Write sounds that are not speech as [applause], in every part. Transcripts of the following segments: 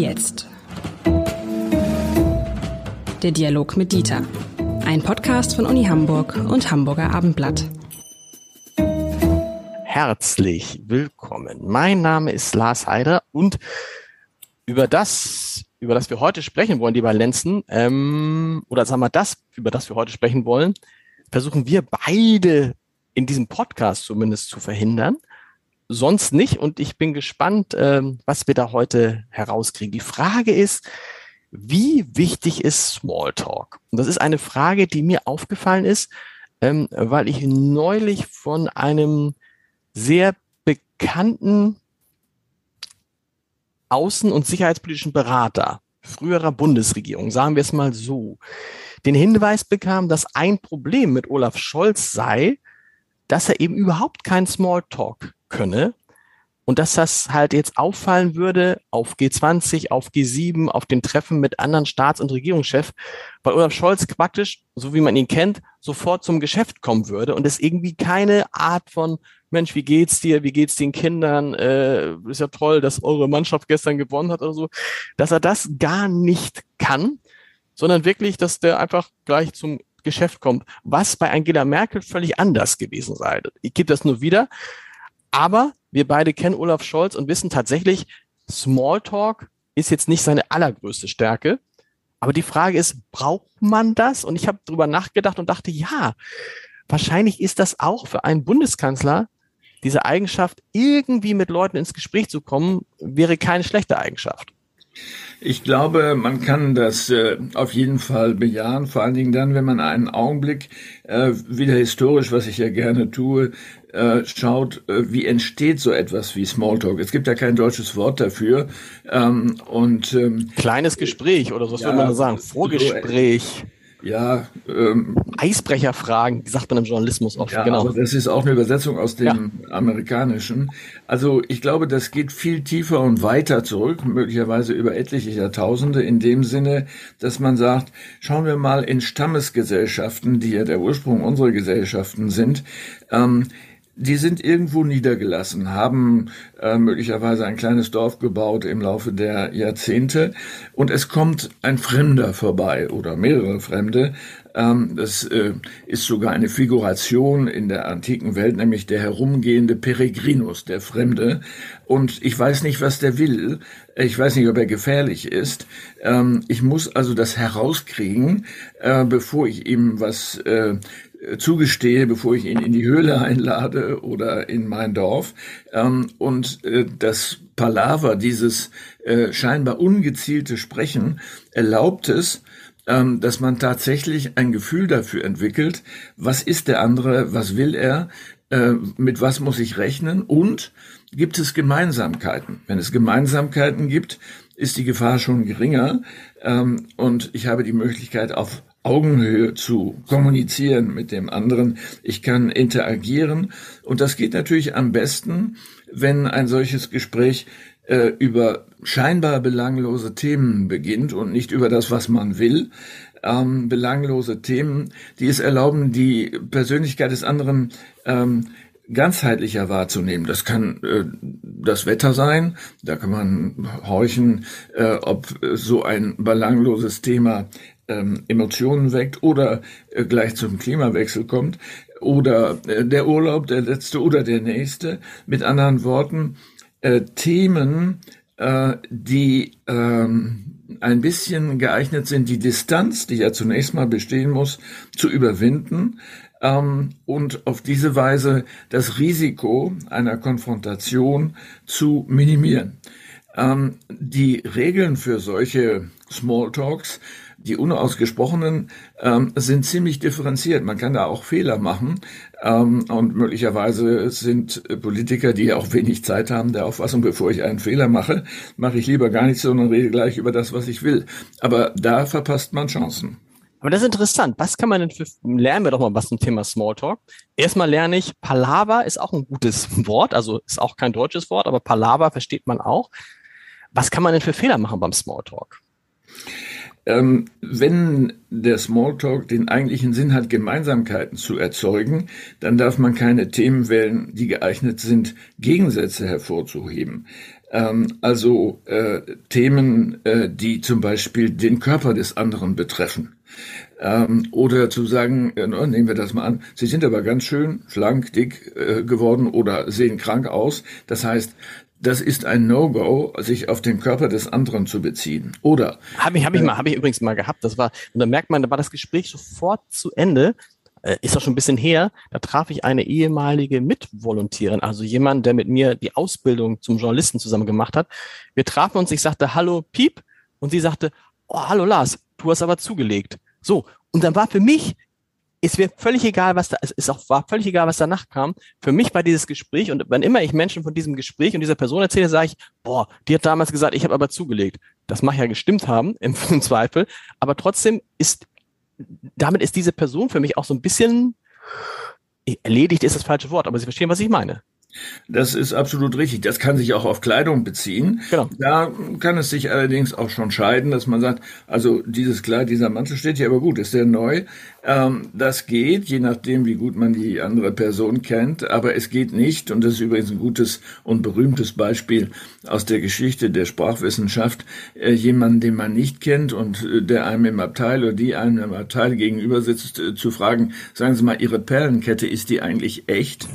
jetzt? Der Dialog mit Dieter. Ein Podcast von Uni Hamburg und Hamburger Abendblatt. Herzlich willkommen. Mein Name ist Lars Heider und über das, über das wir heute sprechen wollen, lieber Lenzen, ähm, oder sagen wir das, über das wir heute sprechen wollen, versuchen wir beide in diesem Podcast zumindest zu verhindern. Sonst nicht. Und ich bin gespannt, ähm, was wir da heute herauskriegen. Die Frage ist, wie wichtig ist Smalltalk? Und das ist eine Frage, die mir aufgefallen ist, ähm, weil ich neulich von einem sehr bekannten außen- und sicherheitspolitischen Berater früherer Bundesregierung, sagen wir es mal so, den Hinweis bekam, dass ein Problem mit Olaf Scholz sei, dass er eben überhaupt kein Smalltalk könne und dass das halt jetzt auffallen würde auf G20, auf G7, auf den Treffen mit anderen Staats- und Regierungschefs, weil Olaf Scholz praktisch, so wie man ihn kennt, sofort zum Geschäft kommen würde und es irgendwie keine Art von Mensch, wie geht's dir? Wie geht's den Kindern? Äh, ist ja toll, dass eure Mannschaft gestern gewonnen hat oder so, dass er das gar nicht kann, sondern wirklich, dass der einfach gleich zum Geschäft kommt, was bei Angela Merkel völlig anders gewesen sei. Ich gebe das nur wieder. Aber wir beide kennen Olaf Scholz und wissen tatsächlich, Smalltalk ist jetzt nicht seine allergrößte Stärke. Aber die Frage ist, braucht man das? Und ich habe drüber nachgedacht und dachte, ja, wahrscheinlich ist das auch für einen Bundeskanzler diese Eigenschaft, irgendwie mit Leuten ins Gespräch zu kommen, wäre keine schlechte Eigenschaft. Ich glaube, man kann das äh, auf jeden Fall bejahen, vor allen Dingen dann, wenn man einen Augenblick äh, wieder historisch, was ich ja gerne tue, äh, schaut, äh, wie entsteht so etwas wie Smalltalk. Es gibt ja kein deutsches Wort dafür. Ähm, und ähm, kleines Gespräch oder so, was ja, würde man sagen? Vorgespräch. So, ja, ähm, Eisbrecherfragen, sagt man im Journalismus oft. Ja, genau. Aber das ist auch eine Übersetzung aus dem ja. Amerikanischen. Also ich glaube, das geht viel tiefer und weiter zurück, möglicherweise über etliche Jahrtausende, in dem Sinne, dass man sagt, schauen wir mal in Stammesgesellschaften, die ja der Ursprung unserer Gesellschaften sind, ähm, die sind irgendwo niedergelassen, haben äh, möglicherweise ein kleines Dorf gebaut im Laufe der Jahrzehnte und es kommt ein Fremder vorbei oder mehrere Fremde. Ähm, das äh, ist sogar eine Figuration in der antiken Welt, nämlich der herumgehende Peregrinus, der Fremde. Und ich weiß nicht, was der will. Ich weiß nicht, ob er gefährlich ist. Ähm, ich muss also das herauskriegen, äh, bevor ich ihm was äh, zugestehe, bevor ich ihn in die Höhle einlade oder in mein Dorf. Ähm, und äh, das Palaver, dieses äh, scheinbar ungezielte Sprechen, erlaubt es, ähm, dass man tatsächlich ein Gefühl dafür entwickelt, was ist der andere, was will er, äh, mit was muss ich rechnen und gibt es Gemeinsamkeiten. Wenn es Gemeinsamkeiten gibt, ist die Gefahr schon geringer ähm, und ich habe die Möglichkeit, auf Augenhöhe zu kommunizieren mit dem anderen. Ich kann interagieren und das geht natürlich am besten, wenn ein solches Gespräch äh, über scheinbar belanglose Themen beginnt und nicht über das, was man will. Ähm, belanglose Themen, die es erlauben, die Persönlichkeit des anderen ähm, ganzheitlicher wahrzunehmen. Das kann äh, das Wetter sein, da kann man horchen, äh, ob so ein belangloses Thema ähm, Emotionen weckt oder äh, gleich zum Klimawechsel kommt oder äh, der Urlaub, der letzte oder der nächste. Mit anderen Worten, äh, Themen, äh, die ähm, ein bisschen geeignet sind, die Distanz, die ja zunächst mal bestehen muss, zu überwinden ähm, und auf diese Weise das Risiko einer Konfrontation zu minimieren. Ähm, die Regeln für solche Smalltalks die unausgesprochenen ähm, sind ziemlich differenziert. Man kann da auch Fehler machen. Ähm, und möglicherweise sind Politiker, die auch wenig Zeit haben, der Auffassung, bevor ich einen Fehler mache, mache ich lieber gar nichts, sondern rede gleich über das, was ich will. Aber da verpasst man Chancen. Aber das ist interessant. Was kann man denn für, lernen wir doch mal was zum Thema Smalltalk. Erstmal lerne ich, Palaver ist auch ein gutes Wort, also ist auch kein deutsches Wort, aber Palaver versteht man auch. Was kann man denn für Fehler machen beim Smalltalk? Ähm, wenn der Smalltalk den eigentlichen Sinn hat, Gemeinsamkeiten zu erzeugen, dann darf man keine Themen wählen, die geeignet sind, Gegensätze hervorzuheben. Ähm, also äh, Themen, äh, die zum Beispiel den Körper des anderen betreffen. Ähm, oder zu sagen, äh, nehmen wir das mal an, Sie sind aber ganz schön schlank, dick äh, geworden oder sehen krank aus. Das heißt, das ist ein No-Go, sich auf den Körper des anderen zu beziehen. Oder habe ich, habe ich mal, habe ich übrigens mal gehabt. Das war und da merkt man, da war das Gespräch sofort zu Ende. Äh, ist auch schon ein bisschen her. Da traf ich eine ehemalige Mitvolontärin, also jemand, der mit mir die Ausbildung zum Journalisten zusammen gemacht hat. Wir trafen uns. Ich sagte Hallo Piep und sie sagte Oh Hallo Lars, du hast aber zugelegt. So und dann war für mich es wäre völlig egal, was da, es ist auch, war völlig egal, was danach kam. Für mich war dieses Gespräch und wenn immer ich Menschen von diesem Gespräch und dieser Person erzähle, sage ich, boah, die hat damals gesagt, ich habe aber zugelegt. Das mag ja gestimmt haben, im, [laughs] im Zweifel. Aber trotzdem ist, damit ist diese Person für mich auch so ein bisschen, erledigt ist das falsche Wort, aber Sie verstehen, was ich meine. Das ist absolut richtig. Das kann sich auch auf Kleidung beziehen. Genau. Da kann es sich allerdings auch schon scheiden, dass man sagt, also dieses Kleid, dieser Mantel steht hier aber gut, ist der neu. Ähm, das geht, je nachdem, wie gut man die andere Person kennt, aber es geht nicht, und das ist übrigens ein gutes und berühmtes Beispiel aus der Geschichte der Sprachwissenschaft, äh, jemanden, den man nicht kennt und äh, der einem im Abteil oder die einem im Abteil gegenüber sitzt, äh, zu fragen, sagen Sie mal, Ihre Perlenkette, ist die eigentlich echt?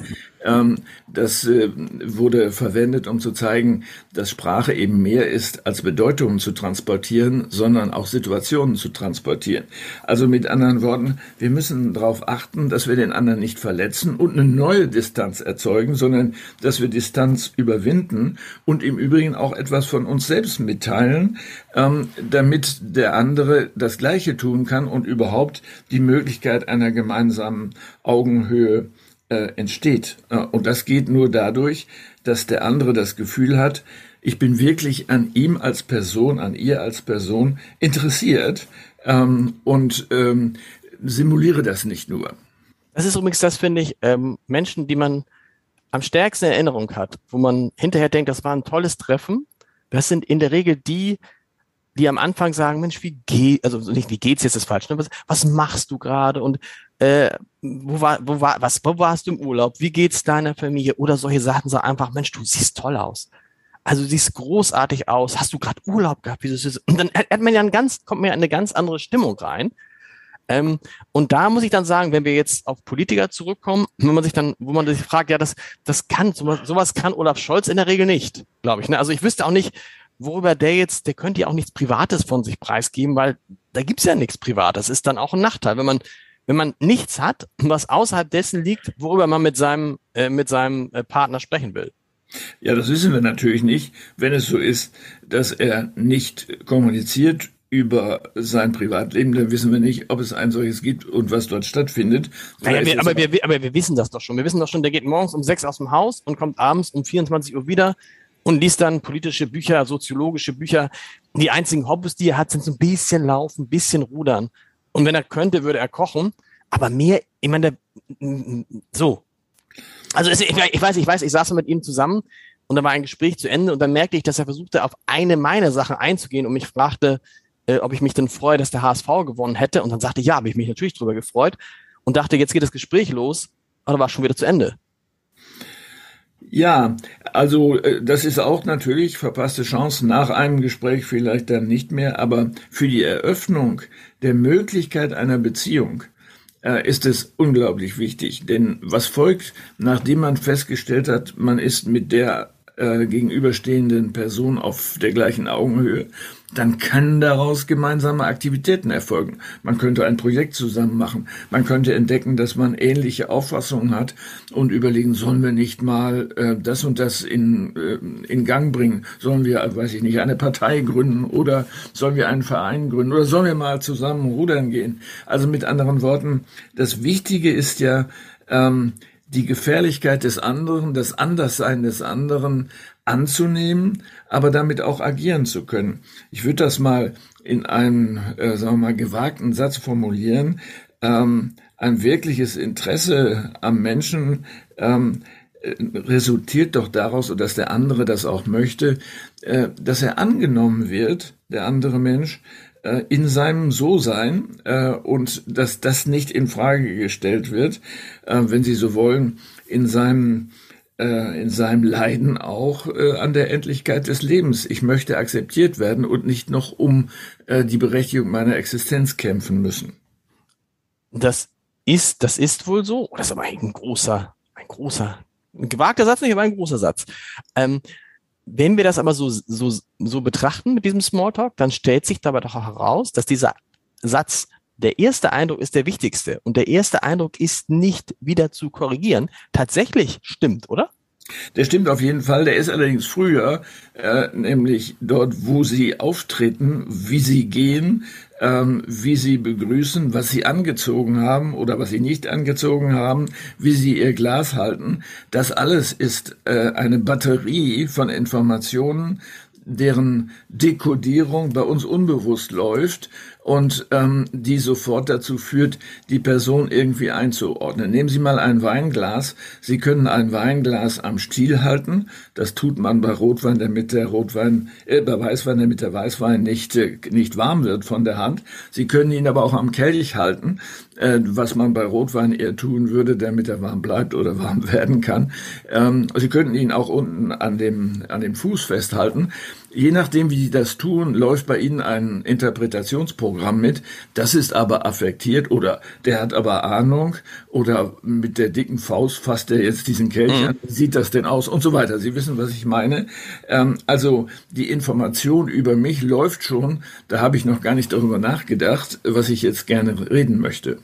Ähm, das äh, wurde verwendet, um zu zeigen, dass Sprache eben mehr ist, als Bedeutungen zu transportieren, sondern auch Situationen zu transportieren. Also mit anderen Worten, wir müssen darauf achten, dass wir den anderen nicht verletzen und eine neue Distanz erzeugen, sondern dass wir Distanz überwinden und im Übrigen auch etwas von uns selbst mitteilen, ähm, damit der andere das Gleiche tun kann und überhaupt die Möglichkeit einer gemeinsamen Augenhöhe äh, entsteht. Und das geht nur dadurch, dass der andere das Gefühl hat, ich bin wirklich an ihm als Person, an ihr als Person interessiert ähm, und ähm, simuliere das nicht nur. Das ist übrigens das, finde ich, ähm, Menschen, die man am stärksten in Erinnerung hat, wo man hinterher denkt, das war ein tolles Treffen. Das sind in der Regel die, die am Anfang sagen, Mensch, wie geht, also nicht wie geht's jetzt ist falsch, ne? was, was machst du gerade und äh, wo war, wo war, was, wo warst du im Urlaub? Wie geht's deiner Familie? Oder solche Sachen so einfach, Mensch, du siehst toll aus. Also du siehst großartig aus. Hast du gerade Urlaub gehabt? Wie du und dann hat man ja ein ganz, kommt mir eine ganz andere Stimmung rein. Ähm, und da muss ich dann sagen, wenn wir jetzt auf Politiker zurückkommen, wenn man sich dann, wo man sich fragt, ja, das, das kann, sowas, sowas kann Olaf Scholz in der Regel nicht, glaube ich. Ne? Also ich wüsste auch nicht, worüber der jetzt, der könnte ja auch nichts Privates von sich preisgeben, weil da gibt's ja nichts Privates. Das ist dann auch ein Nachteil, wenn man wenn man nichts hat, was außerhalb dessen liegt, worüber man mit seinem, äh, mit seinem äh, Partner sprechen will. Ja, das wissen wir natürlich nicht, wenn es so ist, dass er nicht kommuniziert über sein Privatleben, dann wissen wir nicht, ob es ein solches gibt und was dort stattfindet. Naja, wir, aber, wir, aber wir wissen das doch schon. Wir wissen doch schon, der geht morgens um sechs aus dem Haus und kommt abends um 24 Uhr wieder und liest dann politische Bücher, soziologische Bücher. Die einzigen Hobbys, die er hat, sind so ein bisschen laufen, ein bisschen rudern. Und wenn er könnte, würde er kochen. Aber mehr, ich meine, so. Also ich, ich weiß, ich weiß, ich saß mit ihm zusammen und da war ein Gespräch zu Ende und dann merkte ich, dass er versuchte, auf eine meiner Sachen einzugehen und mich fragte, äh, ob ich mich denn freue, dass der HSV gewonnen hätte. Und dann sagte ich, ja, habe ich mich natürlich drüber gefreut und dachte, jetzt geht das Gespräch los, aber war schon wieder zu Ende. Ja, also äh, das ist auch natürlich verpasste Chance nach einem Gespräch vielleicht dann nicht mehr, aber für die Eröffnung der Möglichkeit einer Beziehung äh, ist es unglaublich wichtig. Denn was folgt, nachdem man festgestellt hat, man ist mit der äh, gegenüberstehenden Person auf der gleichen Augenhöhe, dann können daraus gemeinsame Aktivitäten erfolgen. Man könnte ein Projekt zusammen machen. Man könnte entdecken, dass man ähnliche Auffassungen hat und überlegen, sollen wir nicht mal äh, das und das in, äh, in Gang bringen? Sollen wir, weiß ich nicht, eine Partei gründen oder sollen wir einen Verein gründen oder sollen wir mal zusammen rudern gehen? Also mit anderen Worten, das Wichtige ist ja, ähm, die Gefährlichkeit des anderen, das Anderssein des anderen anzunehmen, aber damit auch agieren zu können. Ich würde das mal in einem, äh, sagen wir mal, gewagten Satz formulieren. Ähm, ein wirkliches Interesse am Menschen ähm, äh, resultiert doch daraus, dass der andere das auch möchte, äh, dass er angenommen wird, der andere Mensch, in seinem So-Sein äh, und dass das nicht in Frage gestellt wird, äh, wenn Sie so wollen, in seinem äh, in seinem Leiden auch äh, an der Endlichkeit des Lebens. Ich möchte akzeptiert werden und nicht noch um äh, die Berechtigung meiner Existenz kämpfen müssen. Das ist, das ist wohl so. Das ist aber ein großer, ein großer, ein gewagter Satz nicht, aber ein großer Satz. Ähm, wenn wir das aber so, so, so betrachten mit diesem Smalltalk, dann stellt sich dabei doch heraus, dass dieser Satz, der erste Eindruck ist der wichtigste und der erste Eindruck ist nicht wieder zu korrigieren, tatsächlich stimmt, oder? Der stimmt auf jeden Fall. Der ist allerdings früher, äh, nämlich dort, wo sie auftreten, wie sie gehen, ähm, wie sie begrüßen, was sie angezogen haben oder was sie nicht angezogen haben, wie sie ihr Glas halten. Das alles ist äh, eine Batterie von Informationen, deren Dekodierung bei uns unbewusst läuft und ähm, die sofort dazu führt, die Person irgendwie einzuordnen. Nehmen Sie mal ein Weinglas. Sie können ein Weinglas am Stiel halten. Das tut man bei Rotwein, damit der Rotwein, äh, bei Weißwein, damit der Weißwein nicht, äh, nicht warm wird von der Hand. Sie können ihn aber auch am Kelch halten, äh, was man bei Rotwein eher tun würde, damit er warm bleibt oder warm [laughs] werden kann. Ähm, Sie könnten ihn auch unten an dem, an dem Fuß festhalten. Je nachdem, wie Sie das tun, läuft bei Ihnen ein Interpretationsprogramm mit. Das ist aber affektiert oder der hat aber Ahnung oder mit der dicken Faust fasst er jetzt diesen Kelch mhm. an. Wie sieht das denn aus? Und so weiter. Sie wissen, was ich meine. Ähm, also die Information über mich läuft schon. Da habe ich noch gar nicht darüber nachgedacht, was ich jetzt gerne reden möchte.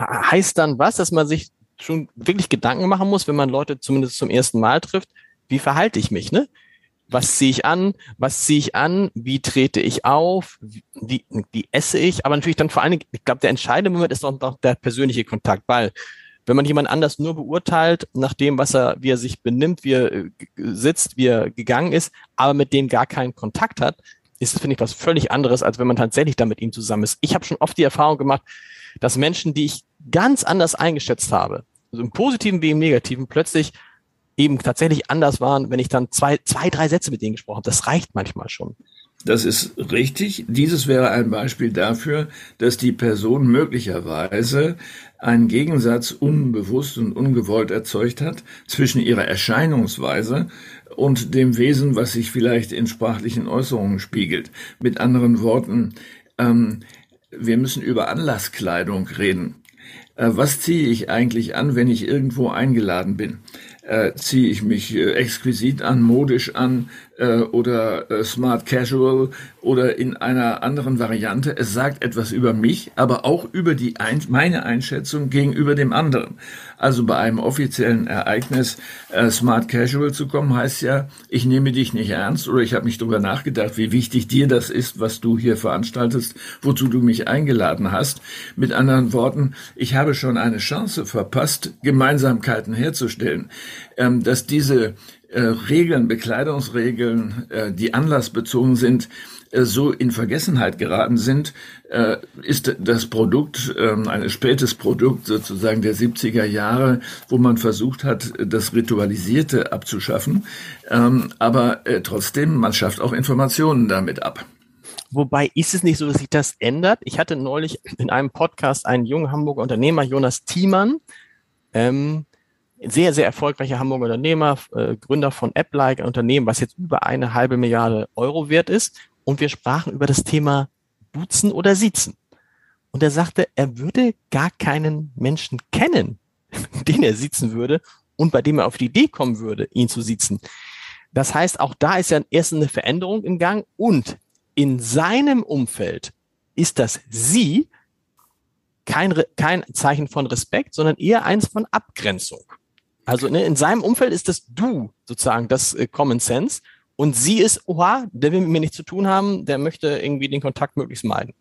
Heißt dann was, dass man sich schon wirklich Gedanken machen muss, wenn man Leute zumindest zum ersten Mal trifft, wie verhalte ich mich, ne? Was ziehe ich an, was ziehe ich an, wie trete ich auf, wie, wie esse ich, aber natürlich dann vor allen Dingen, ich glaube, der entscheidende Moment ist noch der persönliche Kontakt, weil wenn man jemand anders nur beurteilt, nach dem, was er, wie er sich benimmt, wie er äh, sitzt, wie er gegangen ist, aber mit dem gar keinen Kontakt hat, ist es, finde ich, was völlig anderes, als wenn man tatsächlich da mit ihm zusammen ist. Ich habe schon oft die Erfahrung gemacht, dass Menschen, die ich ganz anders eingeschätzt habe, also im Positiven wie im Negativen, plötzlich eben tatsächlich anders waren, wenn ich dann zwei, zwei, drei Sätze mit denen gesprochen habe. Das reicht manchmal schon. Das ist richtig. Dieses wäre ein Beispiel dafür, dass die Person möglicherweise einen Gegensatz unbewusst und ungewollt erzeugt hat zwischen ihrer Erscheinungsweise und dem Wesen, was sich vielleicht in sprachlichen Äußerungen spiegelt. Mit anderen Worten, ähm, wir müssen über Anlasskleidung reden. Äh, was ziehe ich eigentlich an, wenn ich irgendwo eingeladen bin? Äh, ziehe ich mich äh, exquisit an, modisch an äh, oder äh, smart casual oder in einer anderen Variante. Es sagt etwas über mich, aber auch über die ein meine Einschätzung gegenüber dem anderen. Also bei einem offiziellen Ereignis äh, smart casual zu kommen, heißt ja, ich nehme dich nicht ernst oder ich habe nicht darüber nachgedacht, wie wichtig dir das ist, was du hier veranstaltest, wozu du mich eingeladen hast. Mit anderen Worten, ich habe schon eine Chance verpasst, Gemeinsamkeiten herzustellen ähm, dass diese äh, Regeln, Bekleidungsregeln, äh, die anlassbezogen sind, äh, so in Vergessenheit geraten sind, äh, ist das Produkt, äh, ein spätes Produkt sozusagen der 70er Jahre, wo man versucht hat, das Ritualisierte abzuschaffen. Ähm, aber äh, trotzdem, man schafft auch Informationen damit ab. Wobei ist es nicht so, dass sich das ändert? Ich hatte neulich in einem Podcast einen jungen Hamburger Unternehmer, Jonas Thiemann, ähm, sehr, sehr erfolgreicher Hamburger Unternehmer, äh, Gründer von AppLike, ein Unternehmen, was jetzt über eine halbe Milliarde Euro wert ist. Und wir sprachen über das Thema Duzen oder Siezen. Und er sagte, er würde gar keinen Menschen kennen, [laughs] den er siezen würde und bei dem er auf die Idee kommen würde, ihn zu siezen. Das heißt, auch da ist ja erst eine Veränderung im Gang und in seinem Umfeld ist das Sie kein, kein Zeichen von Respekt, sondern eher eins von Abgrenzung. Also ne, in seinem Umfeld ist das Du sozusagen das äh, Common Sense und sie ist, oha, der will mit mir nichts zu tun haben, der möchte irgendwie den Kontakt möglichst meiden.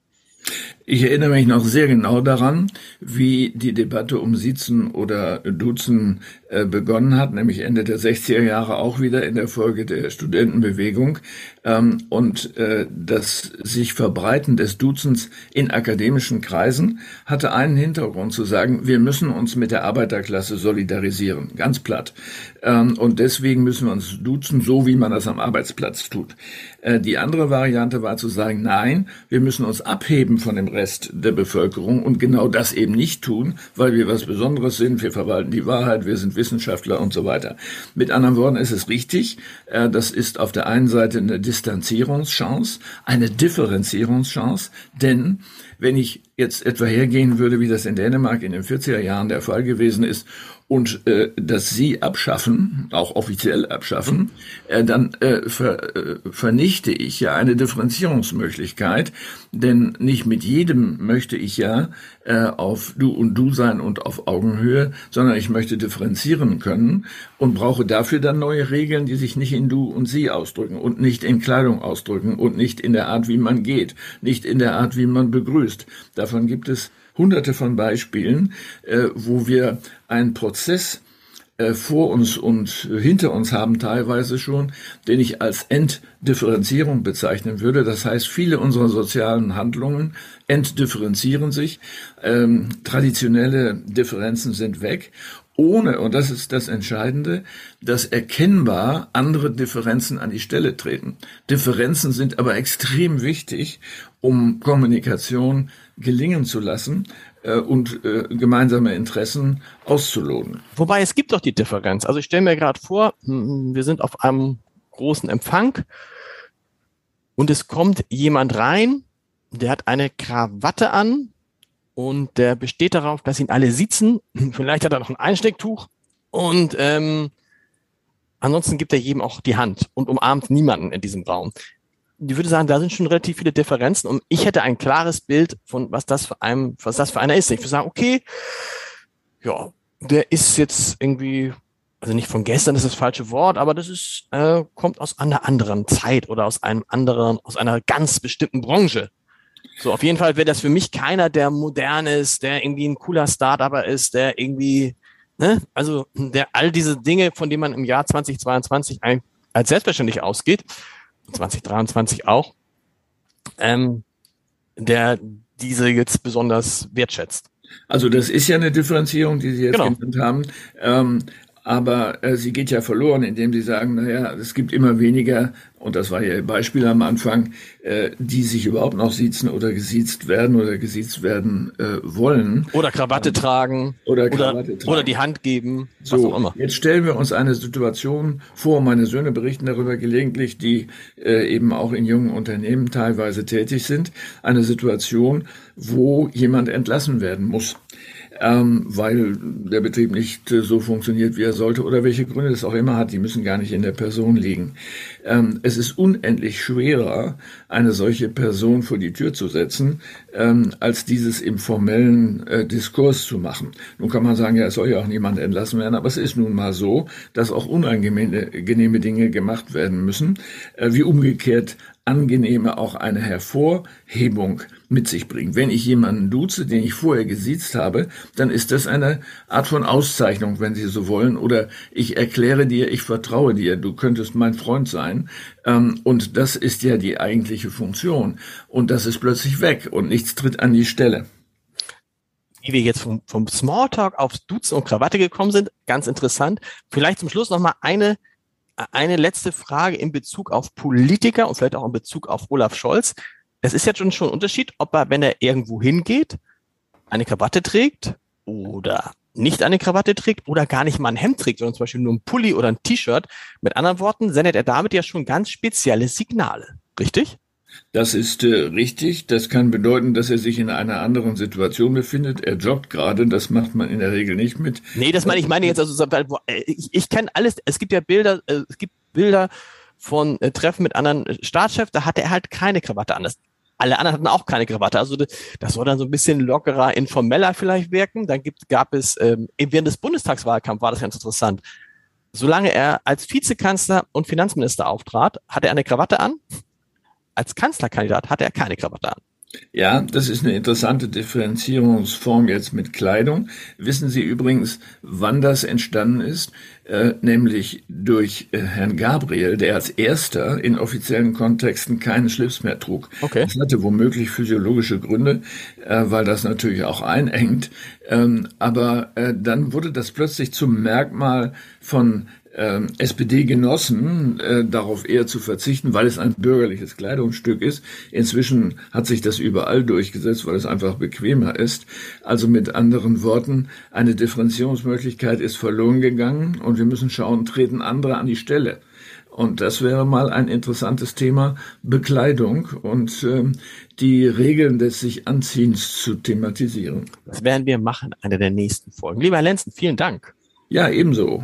Ich erinnere mich noch sehr genau daran, wie die Debatte um Siezen oder Duzen begonnen hat, nämlich Ende der 60er Jahre auch wieder in der Folge der Studentenbewegung. Ähm, und äh, das sich Verbreiten des Duzens in akademischen Kreisen hatte einen Hintergrund zu sagen, wir müssen uns mit der Arbeiterklasse solidarisieren, ganz platt. Ähm, und deswegen müssen wir uns duzen, so wie man das am Arbeitsplatz tut. Äh, die andere Variante war zu sagen, nein, wir müssen uns abheben von dem Rest der Bevölkerung und genau das eben nicht tun, weil wir was Besonderes sind, wir verwalten die Wahrheit, wir sind Wissenschaftler und so weiter. Mit anderen Worten ist es richtig, äh, das ist auf der einen Seite eine Distanzierungschance, eine Differenzierungschance, denn wenn ich jetzt etwa hergehen würde, wie das in Dänemark in den 40er Jahren der Fall gewesen ist, und äh, dass sie abschaffen, auch offiziell abschaffen, äh, dann äh, ver, äh, vernichte ich ja eine Differenzierungsmöglichkeit, denn nicht mit jedem möchte ich ja äh, auf du und du sein und auf Augenhöhe, sondern ich möchte differenzieren können und brauche dafür dann neue Regeln, die sich nicht in du und sie ausdrücken und nicht in Kleidung ausdrücken und nicht in der Art, wie man geht, nicht in der Art, wie man begrüßt. Davon gibt es hunderte von Beispielen, äh, wo wir einen Prozess äh, vor uns und hinter uns haben teilweise schon, den ich als Entdifferenzierung bezeichnen würde. Das heißt, viele unserer sozialen Handlungen entdifferenzieren sich, ähm, traditionelle Differenzen sind weg ohne, und das ist das Entscheidende, dass erkennbar andere Differenzen an die Stelle treten. Differenzen sind aber extrem wichtig, um Kommunikation gelingen zu lassen äh, und äh, gemeinsame Interessen auszuloten. Wobei es gibt doch die Differenz. Also ich stelle mir gerade vor, hm, wir sind auf einem großen Empfang und es kommt jemand rein, der hat eine Krawatte an und der besteht darauf, dass ihn alle sitzen. [laughs] Vielleicht hat er noch ein Einstecktuch und ähm, ansonsten gibt er jedem auch die Hand und umarmt niemanden in diesem Raum ich würde sagen, da sind schon relativ viele Differenzen und ich hätte ein klares Bild von, was das für einem, was das für einer ist. Ich würde sagen, okay, ja, der ist jetzt irgendwie, also nicht von gestern ist das falsche Wort, aber das ist, äh, kommt aus einer anderen Zeit oder aus einem anderen, aus einer ganz bestimmten Branche. So, auf jeden Fall wäre das für mich keiner, der modern ist, der irgendwie ein cooler Startupper ist, der irgendwie, ne, also der all diese Dinge, von denen man im Jahr 2022 als selbstverständlich ausgeht, 2023 auch, ähm, der diese jetzt besonders wertschätzt. Also das ist ja eine Differenzierung, die Sie jetzt genau. genannt haben. Ähm, aber äh, sie geht ja verloren, indem sie sagen, naja, es gibt immer weniger, und das war ja Ihr Beispiel am Anfang, äh, die sich überhaupt noch siezen oder gesiezt werden oder gesiezt werden äh, wollen. Oder Krawatte ähm, tragen. Oder, Krawatte oder, tragen. oder die Hand geben, so, was auch immer. Jetzt stellen wir uns eine Situation vor, meine Söhne berichten darüber gelegentlich, die äh, eben auch in jungen Unternehmen teilweise tätig sind, eine Situation, wo jemand entlassen werden muss ähm, weil der Betrieb nicht äh, so funktioniert, wie er sollte oder welche Gründe es auch immer hat, die müssen gar nicht in der Person liegen. Ähm, es ist unendlich schwerer, eine solche Person vor die Tür zu setzen, ähm, als dieses im formellen äh, Diskurs zu machen. Nun kann man sagen, ja, es soll ja auch niemand entlassen werden, aber es ist nun mal so, dass auch unangenehme Dinge gemacht werden müssen, äh, wie umgekehrt angenehme auch eine Hervorhebung mit sich bringt. Wenn ich jemanden duze, den ich vorher gesiezt habe, dann ist das eine Art von Auszeichnung, wenn Sie so wollen. Oder ich erkläre dir, ich vertraue dir, du könntest mein Freund sein. Ähm, und das ist ja die eigentliche Funktion. Und das ist plötzlich weg und nichts tritt an die Stelle wie wir jetzt vom, vom Smalltalk aufs Duzen und Krawatte gekommen sind, ganz interessant. Vielleicht zum Schluss nochmal eine eine letzte Frage in Bezug auf Politiker und vielleicht auch in Bezug auf Olaf Scholz. Es ist schon schon ein Unterschied, ob er, wenn er irgendwo hingeht, eine Krawatte trägt oder nicht eine Krawatte trägt oder gar nicht mal ein Hemd trägt, sondern zum Beispiel nur ein Pulli oder ein T-Shirt. Mit anderen Worten sendet er damit ja schon ganz spezielle Signale. Richtig? Das ist äh, richtig. Das kann bedeuten, dass er sich in einer anderen Situation befindet. Er joggt gerade. Das macht man in der Regel nicht mit. Nee, das meine ich meine jetzt also äh, ich, ich kenne alles. Es gibt ja Bilder. Äh, es gibt Bilder von äh, Treffen mit anderen Staatschefs. Da hatte er halt keine Krawatte an. Das, alle anderen hatten auch keine Krawatte. Also das soll dann so ein bisschen lockerer, informeller vielleicht wirken. Dann gibt, gab es ähm, während des Bundestagswahlkampfs war das ganz interessant. Solange er als Vizekanzler und Finanzminister auftrat, hatte er eine Krawatte an als Kanzlerkandidat hatte er keine Krawatte an. Ja, das ist eine interessante Differenzierungsform jetzt mit Kleidung. Wissen Sie übrigens, wann das entstanden ist? Äh, nämlich durch äh, Herrn Gabriel, der als erster in offiziellen Kontexten keinen Schlips mehr trug. Okay. Das hatte womöglich physiologische Gründe, äh, weil das natürlich auch einengt. Ähm, aber äh, dann wurde das plötzlich zum Merkmal von SPD-Genossen äh, darauf eher zu verzichten, weil es ein bürgerliches Kleidungsstück ist. Inzwischen hat sich das überall durchgesetzt, weil es einfach bequemer ist. Also mit anderen Worten, eine Differenzierungsmöglichkeit ist verloren gegangen und wir müssen schauen, treten andere an die Stelle. Und das wäre mal ein interessantes Thema, Bekleidung und ähm, die Regeln des sich Anziehens zu thematisieren. Das werden wir machen, eine der nächsten Folgen. Lieber Herr Lenzen, vielen Dank. Ja, ebenso.